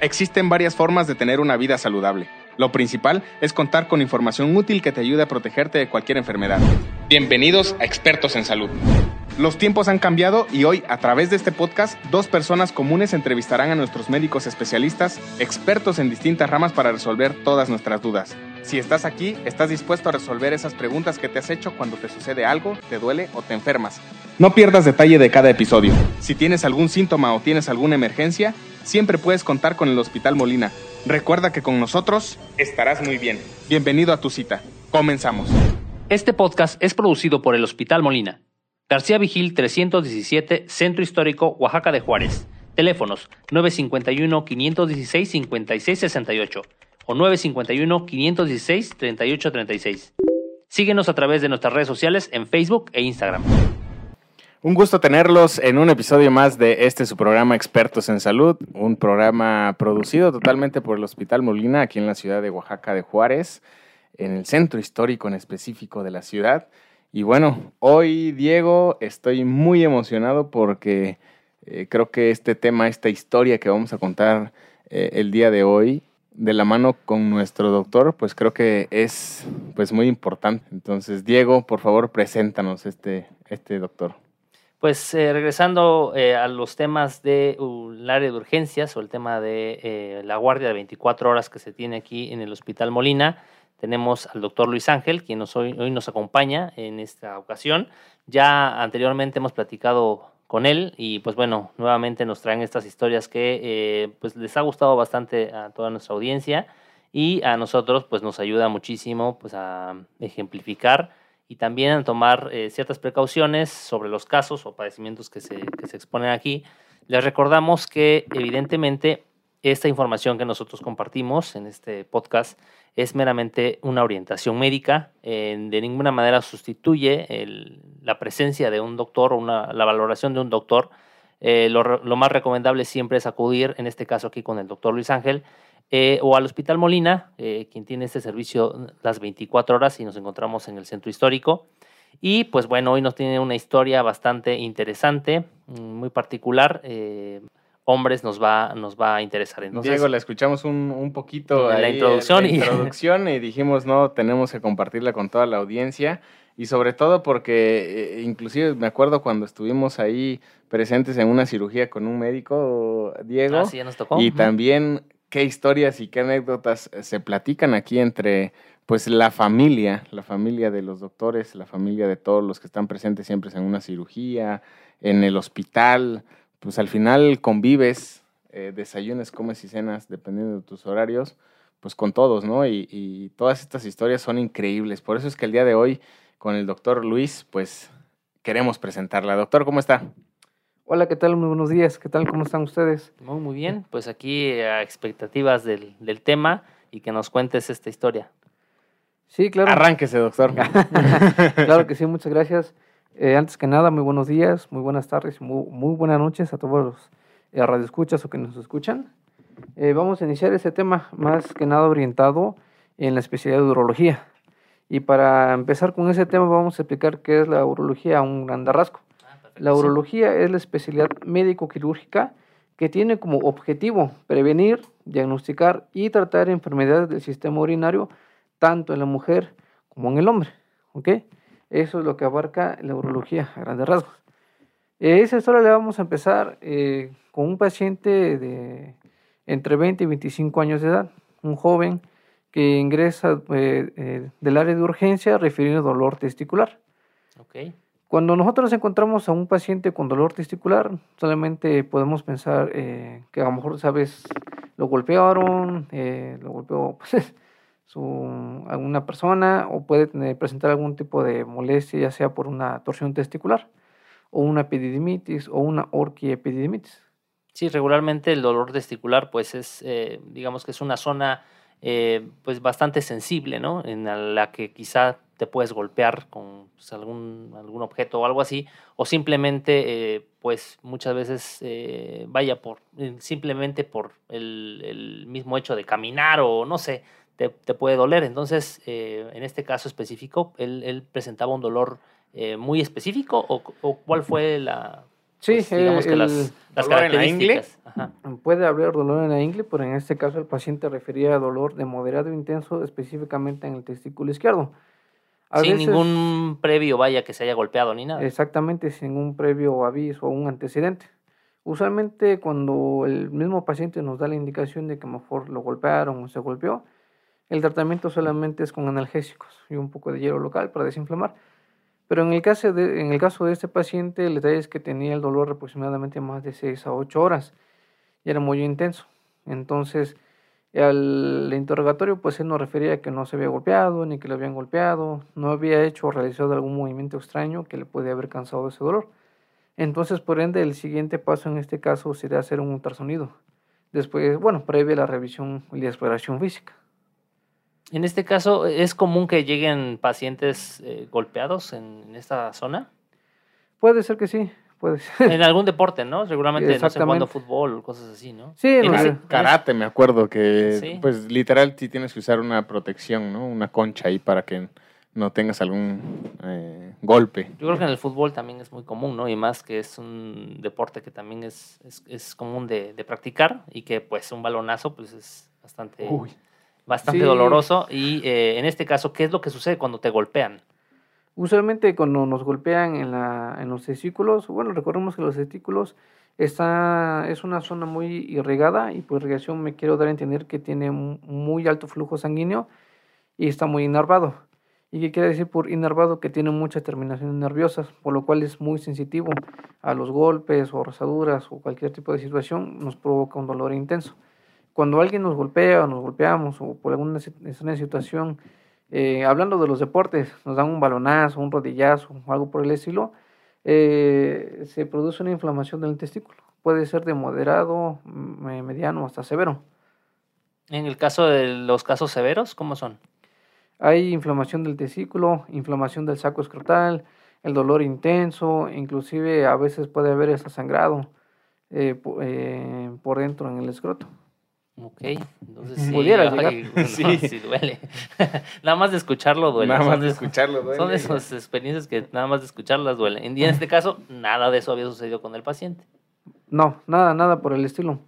Existen varias formas de tener una vida saludable. Lo principal es contar con información útil que te ayude a protegerte de cualquier enfermedad. Bienvenidos a Expertos en Salud. Los tiempos han cambiado y hoy, a través de este podcast, dos personas comunes entrevistarán a nuestros médicos especialistas, expertos en distintas ramas para resolver todas nuestras dudas. Si estás aquí, estás dispuesto a resolver esas preguntas que te has hecho cuando te sucede algo, te duele o te enfermas. No pierdas detalle de cada episodio. Si tienes algún síntoma o tienes alguna emergencia, siempre puedes contar con el Hospital Molina. Recuerda que con nosotros estarás muy bien. Bienvenido a tu cita. Comenzamos. Este podcast es producido por el Hospital Molina. García Vigil 317, Centro Histórico, Oaxaca de Juárez. Teléfonos 951-516-5668 o 951-516-3836. Síguenos a través de nuestras redes sociales en Facebook e Instagram. Un gusto tenerlos en un episodio más de este su programa Expertos en Salud, un programa producido totalmente por el Hospital Molina aquí en la ciudad de Oaxaca de Juárez, en el centro histórico en específico de la ciudad. Y bueno, hoy Diego estoy muy emocionado porque eh, creo que este tema, esta historia que vamos a contar eh, el día de hoy, de la mano con nuestro doctor, pues creo que es pues muy importante. Entonces, Diego, por favor, preséntanos este, este doctor. Pues eh, regresando eh, a los temas del de, área de urgencias o el tema de eh, la guardia de 24 horas que se tiene aquí en el Hospital Molina, tenemos al doctor Luis Ángel, quien hoy, hoy nos acompaña en esta ocasión. Ya anteriormente hemos platicado con él y pues bueno, nuevamente nos traen estas historias que pues les ha gustado bastante a toda nuestra audiencia y a nosotros pues nos ayuda muchísimo pues a ejemplificar y también tomar eh, ciertas precauciones sobre los casos o padecimientos que se, que se exponen aquí. Les recordamos que evidentemente esta información que nosotros compartimos en este podcast es meramente una orientación médica, de ninguna manera sustituye la presencia de un doctor o la valoración de un doctor. Eh, lo, más recomendable siempre es acudir, en este caso aquí con el doctor Luis Ángel, eh, o al Hospital Molina, eh, quien tiene este servicio las 24 horas y nos encontramos en el centro histórico. Y pues bueno, hoy nos tiene una historia bastante interesante, mm, muy particular. Eh, hombres nos va, nos va a interesar. Entonces, Diego, la escuchamos un, un poquito en la introducción, y... introducción y dijimos, no, tenemos que compartirla con toda la audiencia y sobre todo porque inclusive me acuerdo cuando estuvimos ahí presentes en una cirugía con un médico, Diego, ah, sí, ya nos tocó. y también qué historias y qué anécdotas eh, se platican aquí entre pues la familia, la familia de los doctores, la familia de todos los que están presentes siempre en una cirugía, en el hospital, pues al final convives, eh, desayunes, comes y cenas, dependiendo de tus horarios, pues con todos, ¿no? Y, y todas estas historias son increíbles. Por eso es que el día de hoy, con el doctor Luis, pues queremos presentarla. Doctor, ¿cómo está? Hola, ¿qué tal? Muy buenos días. ¿Qué tal? ¿Cómo están ustedes? Muy, muy bien. Pues aquí a expectativas del, del tema y que nos cuentes esta historia. Sí, claro. Arránquese, doctor. claro que sí, muchas gracias. Eh, antes que nada, muy buenos días, muy buenas tardes, muy, muy buenas noches a todos los eh, radioescuchas o que nos escuchan. Eh, vamos a iniciar este tema más que nada orientado en la especialidad de urología. Y para empezar con ese tema vamos a explicar qué es la urología a un gran rasgo. La urología es la especialidad médico-quirúrgica que tiene como objetivo prevenir, diagnosticar y tratar enfermedades del sistema urinario tanto en la mujer como en el hombre. Eso es lo que abarca la urología a grandes rasgos. Esa historia le vamos a empezar eh, con un paciente de entre 20 y 25 años de edad, un joven que ingresa eh, eh, del área de urgencia refiriendo dolor testicular. Okay. Cuando nosotros encontramos a un paciente con dolor testicular, solamente podemos pensar eh, que a lo mejor, sabes, lo golpearon, eh, lo golpeó pues, alguna persona o puede presentar algún tipo de molestia, ya sea por una torsión testicular o una epididimitis o una orquiepididimitis. Sí, regularmente el dolor testicular, pues es, eh, digamos que es una zona pues bastante sensible, ¿no? En la que quizá te puedes golpear con pues, algún, algún objeto o algo así, o simplemente, eh, pues muchas veces eh, vaya por, eh, simplemente por el, mismo hecho de caminar o no sé, te, puede doler. Entonces, en este caso específico, él, presentaba un dolor muy específico o, cuál fue la, Sí, pues, digamos que las, el las dolor en la ingle. características. Ajá. Puede haber dolor en la ingle, pero en este caso el paciente refería a dolor de moderado intenso específicamente en el testículo izquierdo. A Sin veces- ningún previo, vaya, que se haya golpeado ni nada. Exactamente, sin un previo aviso o un antecedente. Usualmente cuando el mismo paciente nos da la indicación de que a lo mejor lo golpearon o se golpeó, el tratamiento solamente es con analgésicos y un poco de hielo local para desinflamar. Pero en el caso de, en el caso de este paciente, el detalle es que tenía el dolor aproximadamente más de 6 a 8 horas y era muy intenso. Entonces, al interrogatorio, pues él nos refería a que no se había golpeado, ni que le habían golpeado, no había hecho o realizado algún movimiento extraño que le podía haber causado ese dolor. Entonces, por ende, el siguiente paso en este caso sería hacer un ultrasonido. Después, bueno, previa la revisión y la exploración física. En este caso, ¿es común que lleguen pacientes eh, golpeados en, en esta zona? Puede ser que sí, puede ser. En algún deporte, ¿no? Seguramente, no sé, jugando fútbol, cosas así, ¿no? Sí, En no sé. en ese- Karate, me acuerdo que, Sí. pues literal, sí tienes que usar una protección, ¿no? Una concha ahí para que no tengas algún eh, golpe. Yo creo que en el fútbol también es muy común, ¿no? Y más que es un deporte que también es, es, es común de, de practicar y que pues un balonazo pues es bastante, Uy. bastante Sí. doloroso. Y eh, en este caso, ¿qué es lo que sucede cuando te golpean? Usualmente cuando nos golpean en, la, en los testículos, bueno, recordemos que los testículos está, es una zona muy irrigada y por irrigación me quiero dar a entender que tiene muy alto flujo sanguíneo y está muy inervado. ¿Y qué quiere decir por inervado? Que tiene muchas terminaciones nerviosas, por lo cual es muy sensitivo a los golpes o rozaduras o cualquier tipo de situación, nos provoca un dolor intenso. Cuando alguien nos golpea o nos golpeamos o por alguna situación, eh, hablando de los deportes, nos dan un balonazo, un rodillazo o algo por el estilo, eh, se produce una inflamación del testículo. Puede ser de moderado, mediano hasta severo. En el caso de los casos severos, ¿cómo son? Hay inflamación del testículo, inflamación del saco escrotal, el dolor intenso, inclusive a veces puede haber hasta sangrado eh, eh, por dentro en el escroto. Ok, entonces sí, Pudiera llegar. bueno, Sí. sí duele. nada más de escucharlo duele. Nada más de de- escucharlo duele. Son de esas experiencias que nada más de escucharlas duelen. Y en este caso, nada de eso había sucedido con el paciente. No, nada, nada por el estilo.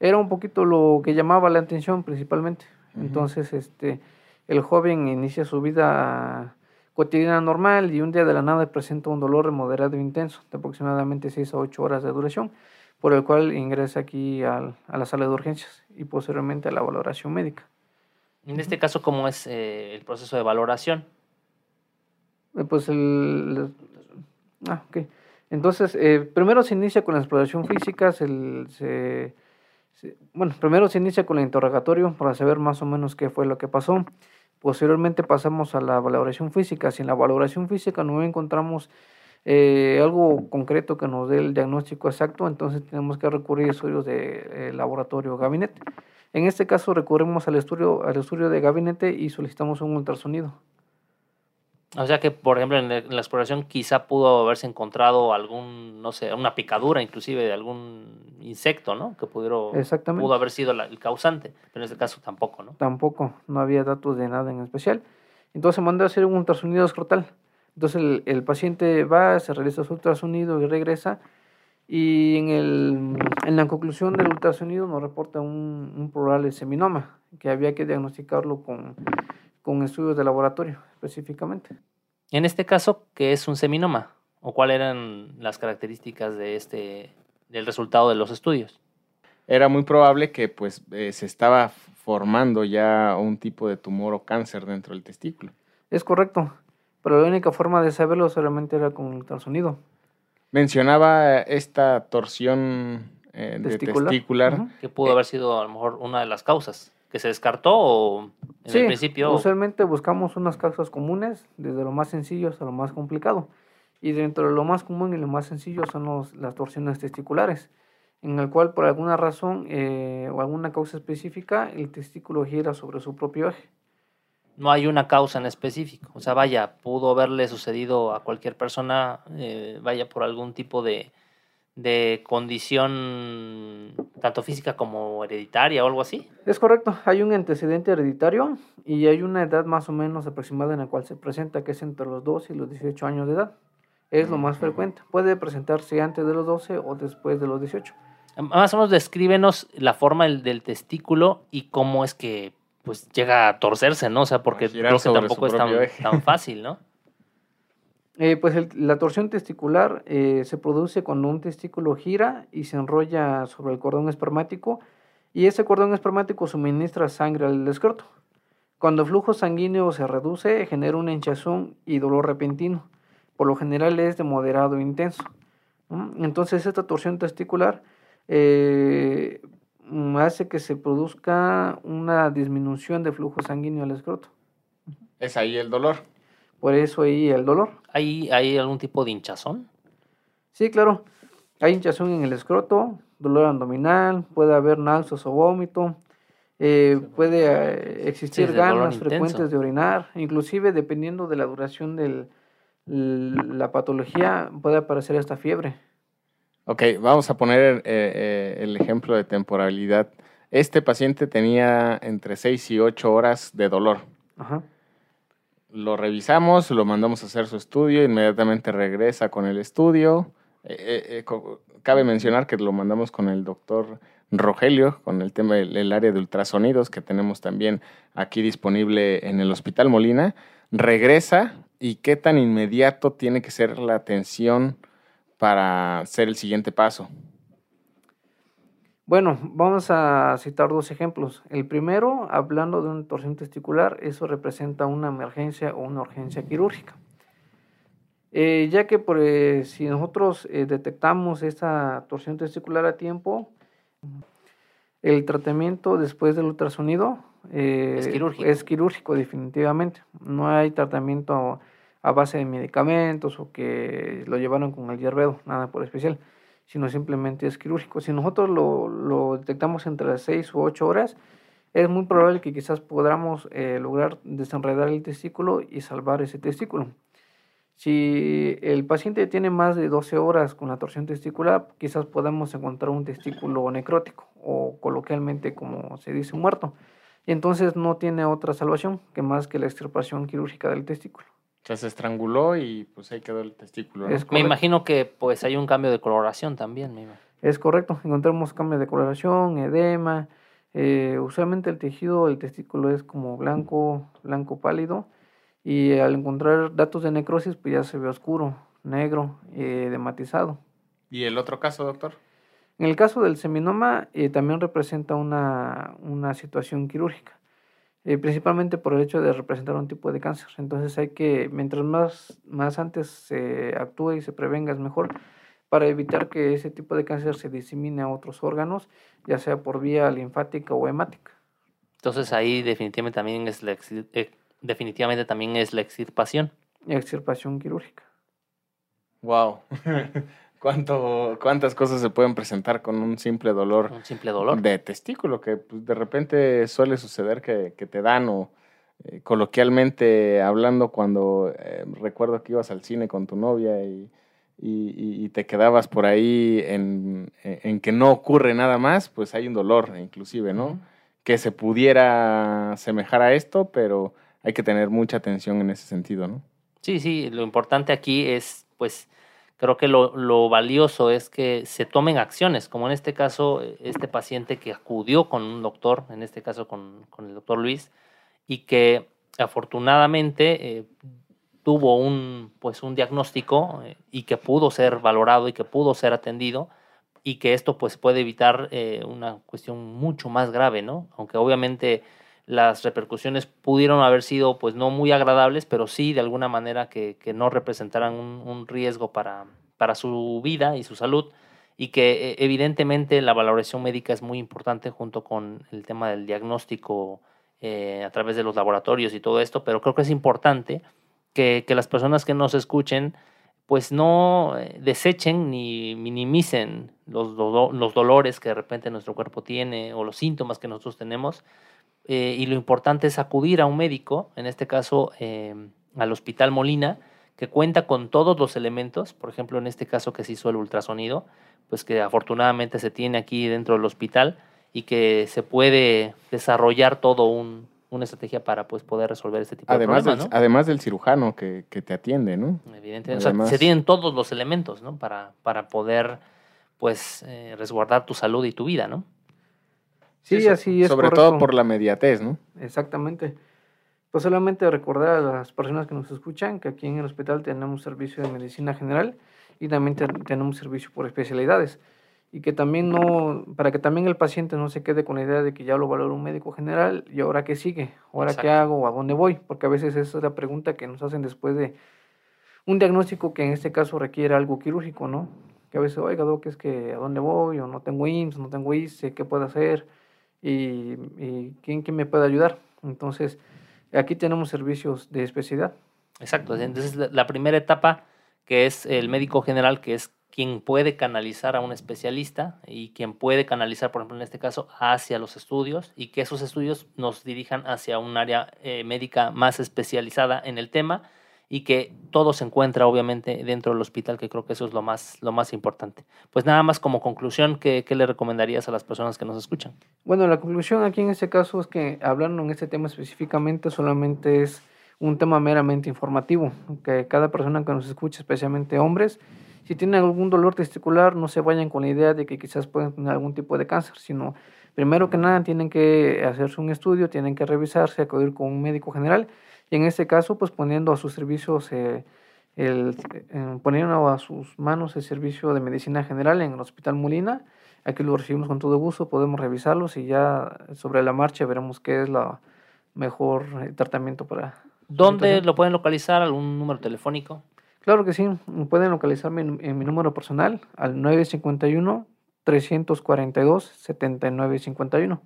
Era un poquito lo que llamaba la atención principalmente. Entonces, este, el joven inicia su vida cotidiana normal y un día de la nada presenta un dolor moderado e intenso de aproximadamente 6 a 8 horas de duración, por el cual ingresa aquí al- a la sala de urgencias y posteriormente a la valoración médica. En este caso, ¿cómo es eh, el proceso de valoración? Eh, Pues el... Ah, ok. Entonces, eh, primero se inicia con la exploración física, se, l- se- se- bueno, primero se inicia con el interrogatorio para saber más o menos qué fue lo que pasó. Posteriormente pasamos a la valoración física. Si en la valoración física no encontramos eh, algo concreto que nos dé el diagnóstico exacto, entonces tenemos que recurrir a estudios de eh, laboratorio o gabinete. En este caso recurrimos al estudio, al estudio de gabinete y solicitamos un ultrasonido. O sea que, por ejemplo, en la, exploración quizá pudo haberse encontrado algún, no sé, una picadura inclusive de algún insecto, ¿no? Que pudiera, Exactamente. pudo haber sido la- el causante, pero en este caso tampoco, ¿no? tampoco, no había datos de nada en especial. Entonces mandó a hacer un ultrasonido escrotal. Entonces el, el paciente va, se realiza su ultrasonido y regresa. Y en, el, en la conclusión del ultrasonido nos reporta un, un probable seminoma, que había que diagnosticarlo con, con estudios de laboratorio específicamente. En este caso, ¿qué es un seminoma? ¿O cuáles eran las características de este, del resultado de los estudios? Era muy probable que pues eh, se estaba formando ya un tipo de tumor o cáncer dentro del testículo. Es correcto, pero la única forma de saberlo solamente era con ultrasonido. Mencionaba esta torsión eh, de Testicular. Que pudo Eh. haber sido a lo mejor una de las causas. ¿Que se descartó o en Sí, el principio? usualmente buscamos unas causas comunes, desde lo más sencillo hasta lo más complicado. Y dentro de lo más común y lo más sencillo son los- las torsiones testiculares, en el cual por alguna razón eh, o alguna causa específica el testículo gira sobre su propio eje. No hay una causa en específico. O sea, vaya, pudo haberle sucedido a cualquier persona, eh, vaya por algún tipo de, de condición, tanto física como hereditaria o algo así. Es correcto, hay un antecedente hereditario y hay una edad más o menos aproximada en la cual se presenta, que es entre los 2 y los 18 años de edad. es lo más frecuente. Puede presentarse antes de los 12 o después de los 18. Más o menos descríbenos la forma del, del testículo y cómo es que pues llega a torcerse, ¿no? O sea, porque creo que tampoco es tan, tan, fácil, ¿no? Eh, pues el, la torsión testicular eh, se produce cuando un testículo gira y se enrolla sobre el cordón espermático y ese cordón espermático suministra sangre al escroto. Cuando el flujo sanguíneo se reduce, genera una hinchazón y dolor repentino. Por lo general es de moderado e intenso. Entonces esta torsión testicular eh, hace que se produzca una disminución de flujo sanguíneo al escroto. Es ahí el dolor. Por eso ahí el dolor. ¿Hay, ¿Hay algún tipo de hinchazón? Sí, claro. Hay hinchazón en el escroto, dolor abdominal, puede haber náuseas o vómito, eh, puede eh, existir ganas frecuentes de orinar, inclusive dependiendo de la duración de la patología puede aparecer esta fiebre. Ok, vamos a poner eh, el ejemplo de temporalidad. Este paciente tenía entre 6 y 8 horas de dolor. Ajá. Lo revisamos, lo mandamos a hacer su estudio, inmediatamente regresa con el estudio. cabe mencionar que lo mandamos con el doctor Rogelio, con el tema del área de ultrasonidos que tenemos también aquí disponible en el Hospital Molina. Regresa y qué tan inmediato tiene que ser la atención para hacer el siguiente paso. Bueno, vamos a citar dos ejemplos. El primero, hablando de una torsión testicular, eso representa una emergencia o una urgencia quirúrgica. Eh, ya que pues, si nosotros eh, detectamos esta torsión testicular a tiempo, el tratamiento después del ultrasonido eh, es, quirúrgico. definitivamente. No hay tratamiento a base de medicamentos o que lo llevaron con el hierbedo, nada por especial, sino simplemente es quirúrgico. Si nosotros lo, detectamos entre las 6 u 8 horas, es muy probable que quizás podamos lograr desenredar el testículo y salvar ese testículo. Si el paciente tiene más de 12 horas con la torsión testicular, quizás podamos encontrar un testículo necrótico o coloquialmente como se dice muerto. Y entonces no tiene otra salvación que más que la extirpación quirúrgica del testículo. O sea, se estranguló y pues ahí quedó el testículo. Me imagino que pues hay un cambio de coloración también. es correcto, encontramos cambio de coloración, edema. Eh, usualmente el tejido, el testículo es como blanco, blanco pálido y al encontrar datos de necrosis, pues ya se ve oscuro, negro, eh, dematizado. ¿Y el otro caso, doctor? En el caso del seminoma, eh, también representa una, una situación quirúrgica, eh, principalmente por el hecho de representar un tipo de cáncer. Entonces hay que, mientras más, más antes se actúe y se prevenga, es mejor para evitar que ese tipo de cáncer se disemine a otros órganos, ya sea por vía linfática o hemática. Entonces ahí definitivamente también es la definitivamente también es la extirpación. Extirpación quirúrgica. Wow. ¿Cuánto, ¿Cuántas cosas se pueden presentar con un simple dolor? Un simple dolor. De testículo, que pues, de repente suele suceder que, que te dan o eh, coloquialmente hablando cuando eh, recuerdo que ibas al cine con tu novia y, y, y te quedabas por ahí en, en, que no ocurre nada más, pues hay un dolor inclusive, ¿no? Que se pudiera semejar a esto, pero hay que tener mucha atención en ese sentido, ¿no? Sí, sí, lo importante aquí es, pues, creo que lo, lo, valioso es que se tomen acciones, como en este caso, este paciente que acudió con un doctor, en este caso con, con el doctor Luis, y que afortunadamente eh, tuvo un, pues, un diagnóstico eh, y que pudo ser valorado y que pudo ser atendido y que esto pues puede evitar eh, una cuestión mucho más grave, ¿no? Aunque obviamente las repercusiones pudieron haber sido pues no muy agradables, pero sí de alguna manera que, que no representaran un, riesgo para, para, su vida y su salud. Y que eh, evidentemente la valoración médica es muy importante junto con el tema del diagnóstico eh, a través de los laboratorios y todo esto, pero creo que es importante que, que las personas que nos escuchen pues no eh, desechen ni minimicen los, los dolores que de repente nuestro cuerpo tiene o los síntomas que nosotros tenemos, eh, y lo importante es acudir a un médico, en este caso em, al Hospital Molina, que cuenta con todos los elementos, por ejemplo, en este caso que se hizo el ultrasonido, pues que afortunadamente se tiene aquí dentro del hospital y que se puede desarrollar todo un, una estrategia para pues poder resolver este tipo además de problemas, del, Además del cirujano que, que te atiende, ¿no? Evidentemente. o sea, se tienen todos los elementos, ¿no? Para, para poder, pues, eh, resguardar tu salud y tu vida, ¿no? Sí, así es. Sobre todo por la mediatez, ¿no? Exactamente. Pues solamente recordar a las personas que nos escuchan que aquí en el hospital tenemos servicio de medicina general y también tenemos servicio por especialidades. Y que también no, para que también el paciente no se quede con la idea de que ya lo valora un médico general y ahora qué sigue, ahora qué hago o a dónde voy, porque a veces esa es la pregunta que nos hacen después de un diagnóstico que en este caso requiere algo quirúrgico, ¿no? Que a veces, oiga, Doc, es que a dónde voy, o no tengo IMSS, no tengo ICE, ¿qué puedo hacer? Y, ¿quién, ¿quién me puede ayudar? Entonces, aquí tenemos servicios de especialidad. Exacto, entonces la primera etapa que es el médico general, que es quien puede canalizar a un especialista y quien puede canalizar, por ejemplo, en este caso, hacia los estudios y que esos estudios nos dirijan hacia un área eh, médica más especializada en el tema y que todo se encuentra obviamente dentro del hospital, que creo que eso es lo más, lo más importante. Pues nada más como conclusión, ¿qué, ¿qué, le recomendarías a las personas que nos escuchan? Bueno, la conclusión aquí en este caso es que hablando en este tema específicamente solamente es un tema meramente informativo, que cada persona que nos escucha, especialmente hombres, si tienen algún dolor testicular, no se vayan con la idea de que quizás pueden tener algún tipo de cáncer, sino primero que nada tienen que hacerse un estudio, tienen que revisarse, acudir con un médico general y en este caso pues poniendo a sus servicios, eh, el, eh, poniendo a sus manos el servicio de medicina general en el Hospital Molina, aquí lo recibimos con todo gusto, podemos revisarlos y ya sobre la marcha veremos qué es la mejor eh, tratamiento para... ¿Dónde lo pueden localizar? ¿Algún número telefónico? Claro que sí, pueden localizarme en, mi número personal al 951-342-7951.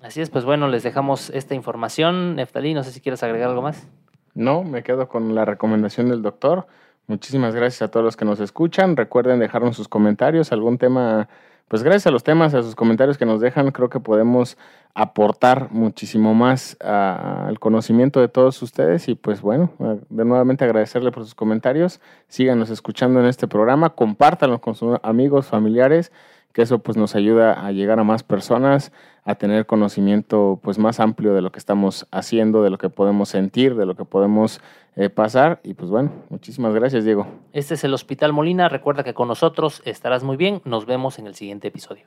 Así es, pues bueno, les dejamos esta información. Neftalí, no sé si quieres agregar algo más. No, me quedo con la recomendación del doctor. Muchísimas gracias a todos los que nos escuchan. Recuerden dejarnos sus comentarios, algún tema pues gracias a los temas, a sus comentarios que nos dejan, creo que podemos aportar muchísimo más al conocimiento de todos ustedes y pues bueno, de nuevamente agradecerle por sus comentarios, síganos escuchando en este programa, compártanlo con sus amigos, familiares, que eso pues nos ayuda a llegar a más personas, a tener conocimiento pues más amplio de lo que estamos haciendo, de lo que podemos sentir, de lo que podemos eh, pasar y pues bueno, muchísimas gracias Diego. Este es el Hospital Molina, recuerda que con nosotros estarás muy bien, nos vemos en el siguiente episodio.